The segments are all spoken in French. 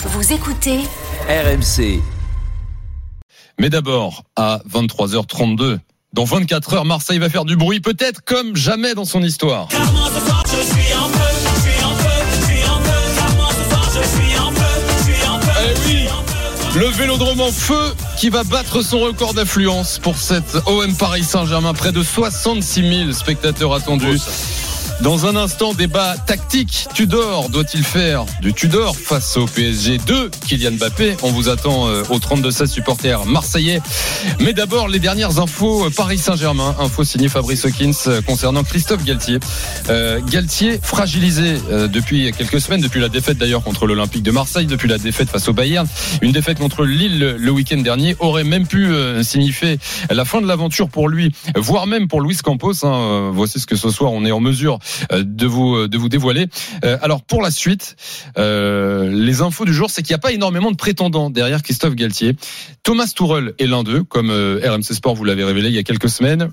Vous écoutez RMC. Mais d'abord, à 23h32, dans 24 heures, Marseille va faire du bruit, peut-être comme jamais dans son histoire. Eh le vélodrome en feu qui va battre son record d'affluence pour cette OM Paris Saint-Germain. Près de 66 000 spectateurs attendus. Dans un instant, débat tactique. Tudor doit-il faire du Tudor face au PSG 2 Kylian Mbappé? On vous attend euh, au 32-16 supporters marseillais. Mais d'abord, les dernières infos euh, Paris Saint-Germain. Info signée Fabrice Hawkins euh, concernant Christophe Galtier. Euh, Galtier fragilisé depuis quelques semaines, depuis la défaite d'ailleurs contre l'Olympique de Marseille, depuis la défaite face au Bayern. Une défaite contre Lille le week-end dernier aurait même pu signifier la fin de l'aventure pour lui, voire même pour Luis Campos. Hein. Voici ce que ce soir on est en mesure de vous euh, de vous dévoiler. Euh, alors pour la suite, les infos du jour, c'est qu'il n'y a pas énormément de prétendants derrière Christophe Galtier. Thomas Tourel est l'un d'eux, comme RMC Sport vous l'avez révélé il y a quelques semaines.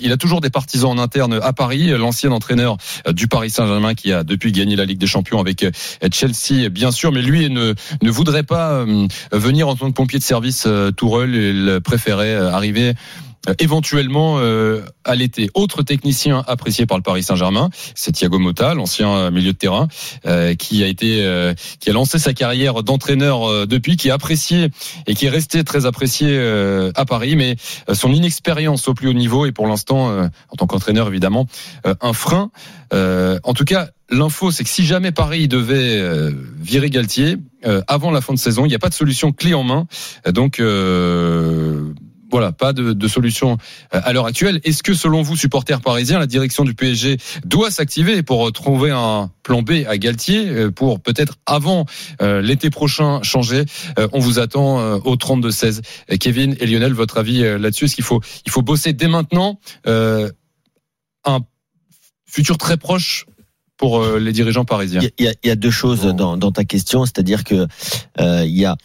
il a toujours des partisans en interne à Paris. L'ancien entraîneur du Paris Saint-Germain qui a depuis gagné la Ligue des Champions avec Chelsea, bien sûr, mais lui ne ne voudrait pas venir en tant que pompier de service. Tourelle, il préférait arriver euh, éventuellement euh, à l'été. Autre technicien apprécié par le Paris Saint-Germain, c'est Thiago Motta, l'ancien euh, milieu de terrain, qui a été, qui a lancé sa carrière d'entraîneur depuis, qui est apprécié et qui est resté très apprécié à Paris, mais son inexpérience au plus haut niveau est pour l'instant, en tant qu'entraîneur évidemment, un frein. en tout cas, L'info, c'est que si jamais Paris devait virer Galtier avant la fin de saison, il n'y a pas de solution clé en main. Donc, voilà, pas de, solution euh, à l'heure actuelle. Est-ce que, selon vous, supporters parisiens, la direction du PSG doit s'activer pour trouver un plan B à Galtier euh, pour peut-être avant euh, l'été prochain changer On vous attend au 32-16. Kevin et Lionel, votre avis là-dessus Est-ce qu'il faut, il faut bosser dès maintenant un futur très proche pour les dirigeants parisiens Il y a, deux choses dans, dans ta question, c'est-à-dire que il y a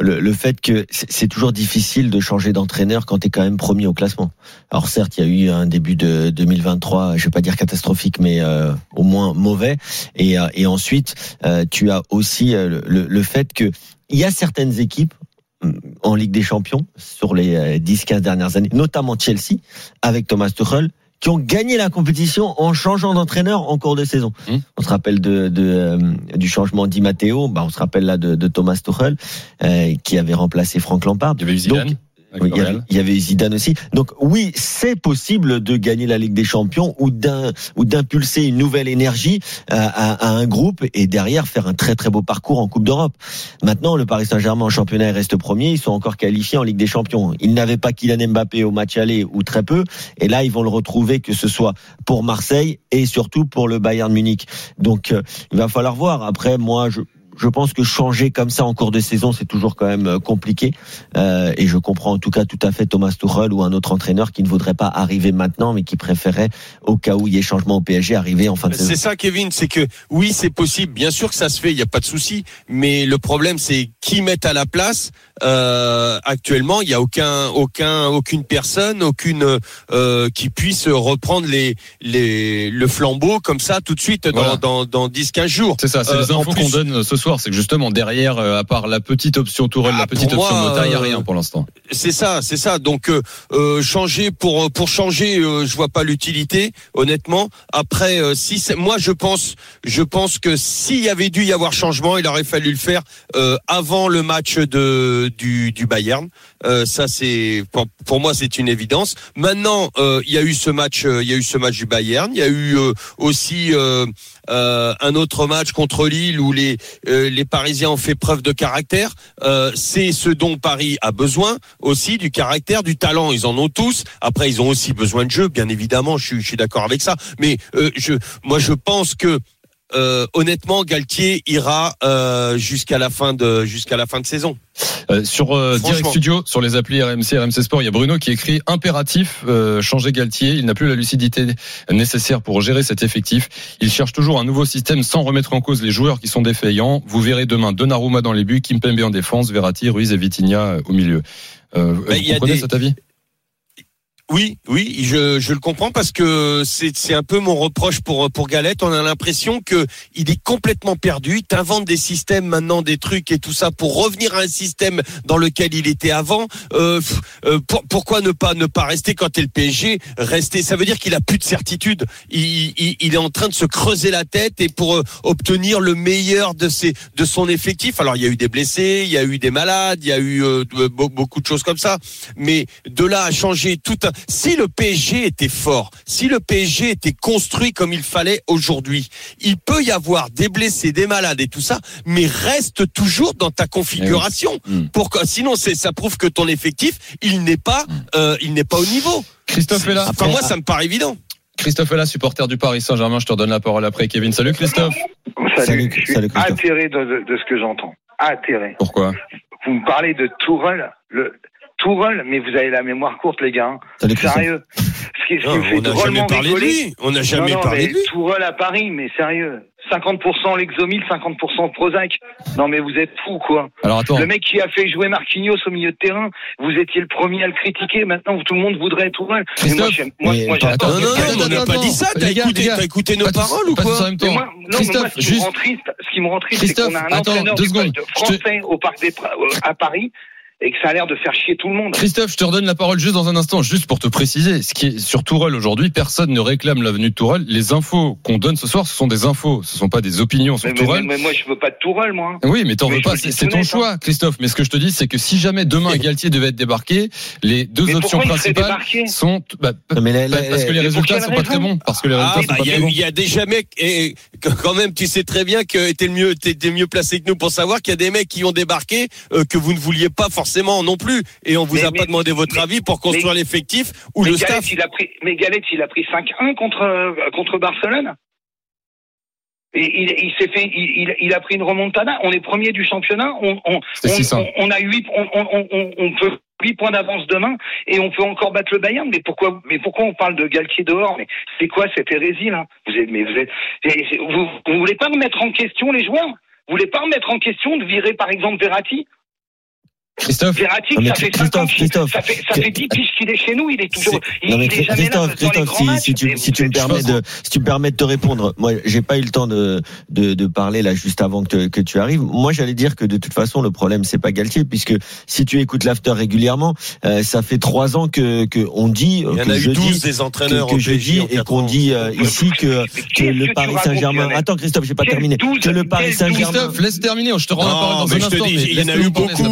le, le, fait que c'est toujours difficile de changer d'entraîneur quand tu es quand même premier au classement. Alors certes, il y a eu un début de 2023, je vais pas dire catastrophique, mais euh, au moins mauvais. Et, euh, et ensuite, euh, tu as aussi le, le fait que il y a certaines équipes mm, en Ligue des Champions sur les 10-15 dernières années, notamment Chelsea, avec Thomas Tuchel, qui ont gagné la compétition en changeant d'entraîneur en cours de saison. Mmh. On se rappelle de, de euh, du changement d'I Matteo, bah on se rappelle là de, de Thomas Tuchel euh, qui avait remplacé Frank Lampard. Il y avait Zidane il y, avait, Zidane aussi. Donc oui, c'est possible de gagner la Ligue des Champions ou d'un ou d'impulser une nouvelle énergie euh, à, à, un groupe et derrière faire un très très beau parcours en Coupe d'Europe. Maintenant, le Paris Saint-Germain en championnat reste premier. Ils sont encore qualifiés en Ligue des Champions. Ils n'avaient pas Kylian Mbappé au match aller ou très peu, et là ils vont le retrouver que ce soit pour Marseille et surtout pour le Bayern Munich. Donc euh, il va falloir voir. Après, moi je je pense que changer comme ça en cours de saison, c'est toujours quand même euh, compliqué. Euh, et je comprends en tout cas tout à fait Thomas Tuchel ou un autre entraîneur qui ne voudrait pas arriver maintenant, mais qui préférait, au cas où il y ait changement au PSG, arriver en fin de saison. C'est ça, Kevin, c'est que oui, c'est possible. Bien sûr que ça se fait, il n'y a pas de souci. Mais le problème, c'est qui met à la place. Euh, actuellement, il n'y a aucun, aucun, aucune personne, aucune euh, qui puisse reprendre les, les, le flambeau comme ça tout de suite dans, dans, dans 10-15 jours. C'est ça, c'est les euh, infos qu'on donne ce soir c'est que justement derrière, euh, à part la petite option Tourelle, la ah, petite option Mota, il n'y a rien pour l'instant. C'est ça, c'est ça. Donc euh, euh, changer pour pour changer, euh, je vois pas l'utilité, honnêtement. Après, si moi je pense, je pense que s'il y avait dû y avoir changement, il aurait fallu le faire avant le match de du, du Bayern. ça c'est pour, pour, moi c'est une évidence. Maintenant, il y a eu ce match, il y a eu ce match du Bayern. Il y a eu aussi un autre match contre Lille où les les Parisiens ont fait preuve de caractère. Euh, c'est ce dont Paris a besoin aussi, du caractère, du talent. Ils en ont tous. Après, ils ont aussi besoin de jeu, bien évidemment. Je suis, je suis d'accord avec ça. Mais euh, je, moi, je pense que euh, honnêtement, Galtier ira euh, jusqu'à la fin de jusqu'à la fin de saison. Euh, sur euh, Direct Studio, sur les applis RMC, RMC Sport, il y a Bruno qui écrit impératif euh, changer Galtier. Il n'a plus la lucidité nécessaire pour gérer cet effectif. Il cherche toujours un nouveau système sans remettre en cause les joueurs qui sont défaillants. Vous verrez demain Donnarumma dans les buts, Kimpembe en défense, Verratti, Ruiz et Vitinha au milieu. vous comprenez cet avis? Oui, oui, je, je le comprends parce que c'est un peu mon reproche pour pour Galette. On a l'impression que il est complètement perdu. Il t'invente des systèmes maintenant, des trucs et tout ça pour revenir à un système dans lequel il était avant. Euh, euh, pourquoi ne pas ne pas rester quand t'es le PSG Rester, ça veut dire qu'il a plus de certitude. Il, il, il, est en train de se creuser la tête et pour euh, obtenir le meilleur de ses de son effectif. Alors il y a eu des blessés, il y a eu des malades, il y a eu euh, beaucoup de choses comme ça. Mais de là à changer tout un si le PSG était fort, si le PSG était construit comme il fallait aujourd'hui, il peut y avoir des blessés, des malades et tout ça, mais reste toujours dans ta configuration. Eh hmm. Pourquoi? Sinon, c'est ça prouve que ton effectif, il n'est pas, hmm. euh, il n'est pas au niveau. Christophe est là. Enfin, moi, ça me paraît évident. Christophe est là, supporter du Paris Saint-Germain. Je te redonne la parole après, Kevin. Salut, Christophe. Salut. je suis atterré de, de, ce que j'entends. Atterré. Pourquoi? Vous me parlez de Tourelle. Le, Tourelle, mais vous avez la mémoire courte, les gars. Hein. Sérieux. Ce qui, me fait on n'a jamais parlé de lui. On n'a jamais parlé de lui. Tourelle à Paris, mais sérieux. 50% Lexomil, 50% Prozac. Non mais vous êtes fou quoi. Alors attends. Le mec qui a fait jouer Marquinhos au milieu de terrain, vous étiez le premier à le critiquer. Maintenant tout le monde voudrait Tourelle. Mais moi, moi, moi attends, non, non, non, on n'a pas dit ça. T'as écouté, as écouté nos paroles ou quoi moi, non, Christophe, moi, ce qui me rend triste, ce qui me rend triste, c'est qu'on a un entraîneur français au parc des à Paris et que ça a l'air de faire chier tout le monde. Christophe, je te redonne la parole juste dans un instant, juste pour te préciser. Ce qui est sur Tourelle aujourd'hui, personne ne réclame l'avenue de Tourelle. Les infos qu'on donne ce soir, ce sont des infos, ce sont pas des opinions sur mais, Tourelle. Mais, moi, je veux pas de Tourelle, moi. Oui, mais t'en veux pas, c'est ton choix, hein. Christophe. Mais ce que je te dis, c'est que si jamais demain Galtier devait être débarqué, les deux options principales sont, bah, mais parce que les résultats sont pas très bons. Parce que les résultats sont bah, pas très bons. Il y a déjà mecs, et quand même, tu sais très bien que t'es le mieux, t'es mieux placé que nous pour savoir qu'il y a des mecs qui ont débarqué euh, que vous ne vouliez pas forcément non plus et on vous a pas demandé votre avis pour construire l'effectif ou le staff. Il a pris, mais Galette, il a pris 5-1 contre, euh, contre Barcelone. Et il, il s'est fait, il, il, a pris une remontada. On est premier du championnat. On, on, on, on a 8, on, on, on, peut 8 points d'avance demain et on peut encore battre le Bayern. Mais pourquoi, mais pourquoi on parle de Galtier dehors? Mais c'est quoi cette hérésie là? Vous êtes, mais vous êtes, vous, vous voulez pas remettre en question les joueurs? Vous voulez pas remettre en question de virer par exemple Verratti? Christophe, Verratti, ça, fait Christophe, Christophe, ça fait ça fait 10 piges qu'il est chez nous, il est toujours. Il, non mais il est Christophe, Christophe, si, si, tu si tu me permets de si tu me permets de te répondre, moi j'ai pas eu le temps de, de de parler là juste avant que que tu arrives. Moi j'allais dire que de toute façon le problème c'est pas Galtier puisque si tu écoutes l'after régulièrement, euh, ça fait trois ans que que on dit il y en a eu 12 des entraîneurs que, que je dis et qu'on dit euh, ici que que le Paris Saint-Germain. Attends Christophe, j'ai pas terminé. Que le Paris Saint-Germain. Christophe, laisse terminer. Je te rends la parole dans un instant. Il y en a eu beaucoup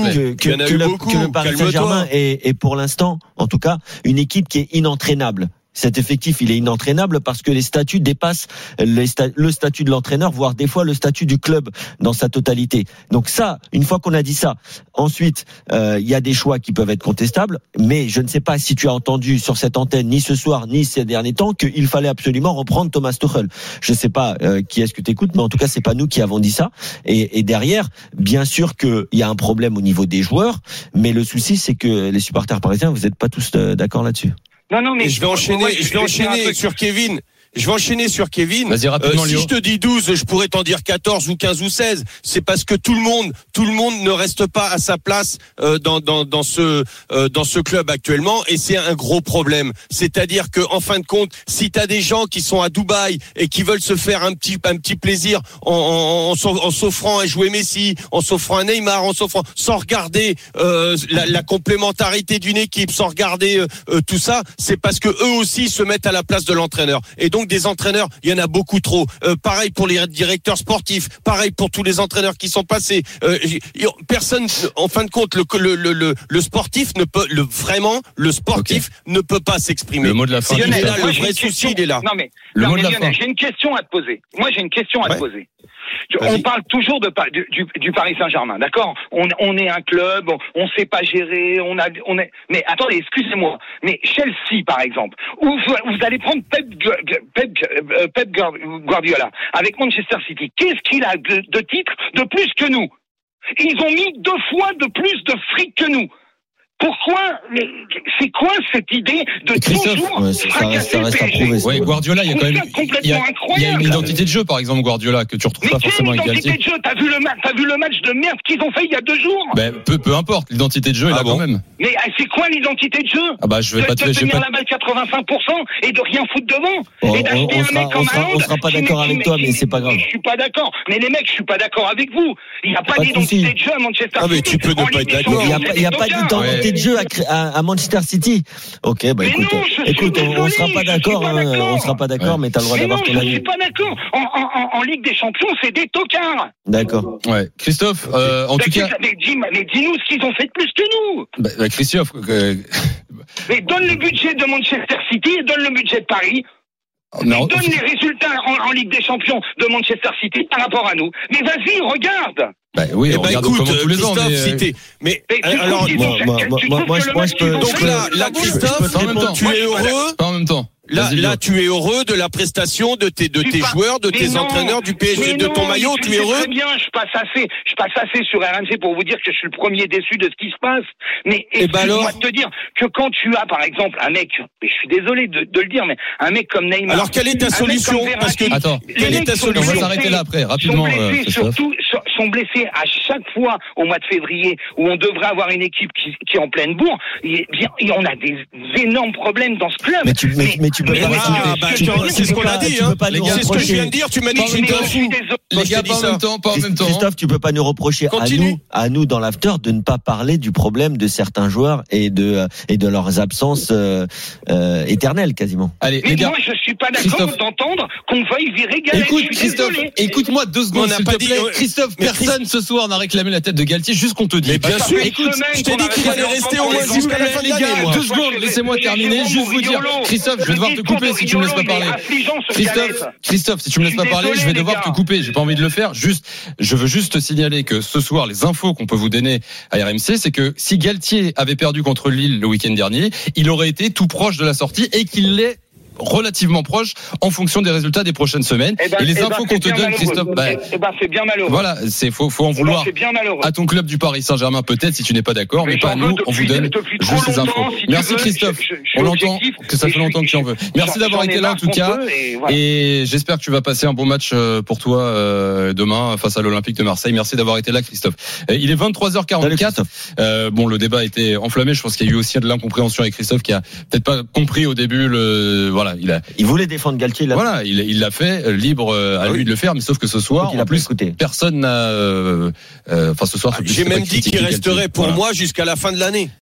que, le, que le Paris Saint-Germain est, est pour l'instant, en tout cas, une équipe qui est inentraînable cet effectif, il est inentraînable parce que les statuts dépassent le statut de l'entraîneur, voire des fois le statut du club dans sa totalité. Donc ça, une fois qu'on a dit ça, ensuite, euh, il y a des choix qui peuvent être contestables, mais je ne sais pas si tu as entendu sur cette antenne, ni ce soir, ni ces derniers temps, qu'il fallait absolument reprendre Thomas Tuchel. Je ne sais pas euh, qui est-ce que tu écoutes, mais en tout cas, c'est pas nous qui avons dit ça. Et, et derrière, bien sûr qu'il y a un problème au niveau des joueurs, mais le souci, c'est que les supporters parisiens, vous n'êtes pas tous euh, d'accord là-dessus. Non, non, mais je vais enchaîner, je vais enchaîner sur Kevin. Je vais enchaîner sur Kevin. Vas-y rapidement, euh, si je te dis 12, je pourrais t'en dire 14 ou 15 ou 16. C'est parce que tout le monde, tout le monde ne reste pas à sa place euh, dans, dans, dans ce euh, dans ce club actuellement, et c'est un gros problème. C'est-à-dire que en fin de compte, si tu as des gens qui sont à Dubaï et qui veulent se faire un petit un petit plaisir en, en, en s'offrant à jouer Messi, en s'offrant à Neymar, en s'offrant sans regarder euh, la, la, complémentarité d'une équipe, sans regarder tout ça, c'est parce que eux aussi se mettent à la place de l'entraîneur. Et donc des entraîneurs, il y en a beaucoup trop. Euh, pareil pour les directeurs sportifs, pareil pour tous les entraîneurs qui sont passés. Euh, personne, en fin de compte, le, le, le, le sportif ne peut, le, vraiment, le sportif ne peut pas s'exprimer. Le mot de la fin. Lionel, là, le vrai souci, il est là. Non mais, le non, mais j'ai une question à te poser. Moi, j'ai une question à te poser. On parle toujours de, du, du, Paris Saint-Germain, d'accord? On, on, est un club, on ne sait pas gérer, on a, on est. Mais attendez, excusez-moi, mais Chelsea par exemple, où vous, allez prendre Pep, Pep, euh, Pep, Guardiola avec Manchester City, qu'est-ce qu'il a de, de titres de plus que nous? Ils ont mis deux fois de plus de fric que nous. Pourquoi C'est quoi cette idée de toujours ouais, ça, reste, ça reste à prouver. Ouais, Guardiola, il y a quand même il y a, il y a une identité de jeu, par exemple, Guardiola, que tu retrouves mais pas forcément avec Galtier. De jeu, t'as vu le match, t'as vu le match de merde qu'ils ont fait il y a deux jours. Ben, peu, peu importe, l'identité de jeu est Ah là bon quand même. Mais ah, c'est quoi l'identité de jeu Ah bah je vais de, pas te de tenir pas la balle 85% et de rien foutre devant. Bon, et on, d'acheter un sera, mec on comme sera, on sera pas d'accord avec toi, mais c'est pas grave. Je suis pas d'accord. Mais les mecs, je suis pas d'accord avec vous. Il n'y a pas, Pas de d'identité de jeu à Manchester Ah, mais City. tu peux ne pas être d'accord. Il n'y a, pas- d'identité De jeu à, cré- à, à Manchester City. Ok, bah Mais écoute, non, on, on désolé, sera pas d'accord, hein, on sera pas d'accord, Ouais. mais t'as le droit d'avoir ton je suis avis. pas d'accord. En, en, en, en Ligue des Champions, c'est des tocards. D'accord. Ouais, Christophe, euh, en Mais tout cas, mais dis- mais dis-nous ce qu'ils ont fait de plus que nous. bah, bah, Christophe, euh, Mais donne le budget de Manchester City et donne le budget de Paris. non, Donne les résultats en, en Ligue des Champions de Manchester City par rapport à nous. Mais vas-y, regarde. Bah, oui, Eh on ben, regarde écoute, comment tous les ans. Christophe, mais, euh, si t'es- mais Mais tu alors, moi, moi, moi, moi, je- moi, match je peux- donc là, là, Christophe, tu es heureux. pas en même temps. Là, là, tu es heureux de la prestation de tes, de tes pas- joueurs, de Mais tes non, entraîneurs, du PSG, mais de ton non, maillot. mais Tu es sais heureux Très bien, je passe assez, je passe assez sur RMC pour vous dire que je suis le premier déçu de ce qui se passe. Mais Eh ben excuse-moi alors te dire que quand tu as, par exemple, un mec, mais je suis désolé de, de le dire, mais un mec comme Neymar. Alors, quelle est ta solution Parce que Attends, quelle est ta sont on va solution s'arrêter là après, rapidement. Sont euh, blessés, Christophe. surtout, sont- sont blessés à chaque fois au mois de février où on devrait avoir une équipe qui, qui est en pleine bourre. Et, bien, et on a des énormes problèmes dans ce club. Mais tu, mais, mais tu peux Mais pas. tu- bah, tu- tu- tu c'est ce peux qu'on a pas- dit, hein. peux pas c'est ce que je reprocher- viens de dire. Tu m'as dit que j'étais fou. Les gars, pas en même temps, pas en même temps. Christophe, tu peux pas nous reprocher à nous, à nous dans l'after, de ne pas parler du problème de certains joueurs et de et de leurs absences euh, euh, éternelles quasiment. Allez, Mais les gars. moi, je suis pas d'accord d'entendre qu'on veuille virer Gallet. Écoute, Christophe, écoute-moi deux On secondes, n'a s'il pas te dit- plaît. Christophe, personne ce soir n'a réclamé la tête de Galtier, juste qu'on te dit. Mais bien Ça sûr. une Écoute, je t'ai dit qu'il allait rester au moins les jusqu'à la fin de l'année, deux secondes, laissez-moi terminer, juste vous dire. Christophe, je vais devoir te couper si tu me laisses pas parler. Christophe, Christophe, si tu me laisses pas parler, je vais devoir te couper. J'ai pas envie de le faire. Juste, je veux juste te signaler que ce soir, les infos qu'on peut vous donner à RMC, c'est que si Galtier avait perdu contre Lille le week-end dernier, il aurait été tout proche de la sortie et qu'il l'est relativement proche en fonction des résultats des prochaines semaines. Eh ben, et les eh ben, infos qu'on te donne. Christophe, bah, Eh ben, c'est bien malheureux. voilà, c'est faut, faut en ben, vouloir C'est bien à ton club du Paris Saint-Germain peut-être si tu n'es pas d'accord, mais, Mais pas j'en nous. On vous donne juste les infos. si Merci veux. Christophe. Je- je- On entend objectif, que ça fait je longtemps que tu en veux. Merci d'avoir été là en tout cas. et voilà. Et j'espère que tu vas passer un bon match euh, pour toi euh, demain face à l'Olympique de Marseille. Merci d'avoir été là, Christophe. Euh, Il est Salut, 23h44. Christophe. Euh, bon, le débat était enflammé. Je pense qu'il y a eu aussi de l'incompréhension avec Christophe qui a peut-être pas compris au début. Le voilà, il a Il voulait défendre Galtier, là. voilà, il il l'a fait euh, libre euh, à Ah lui oui. de le faire. Mais sauf que ce soir, il en a pas plus, écouté. personne n'a. euh, euh, Enfin, ce soir, c'est- J'ai même dit qu'il Galtier. resterait pour Voilà. moi jusqu'à la fin de l'année.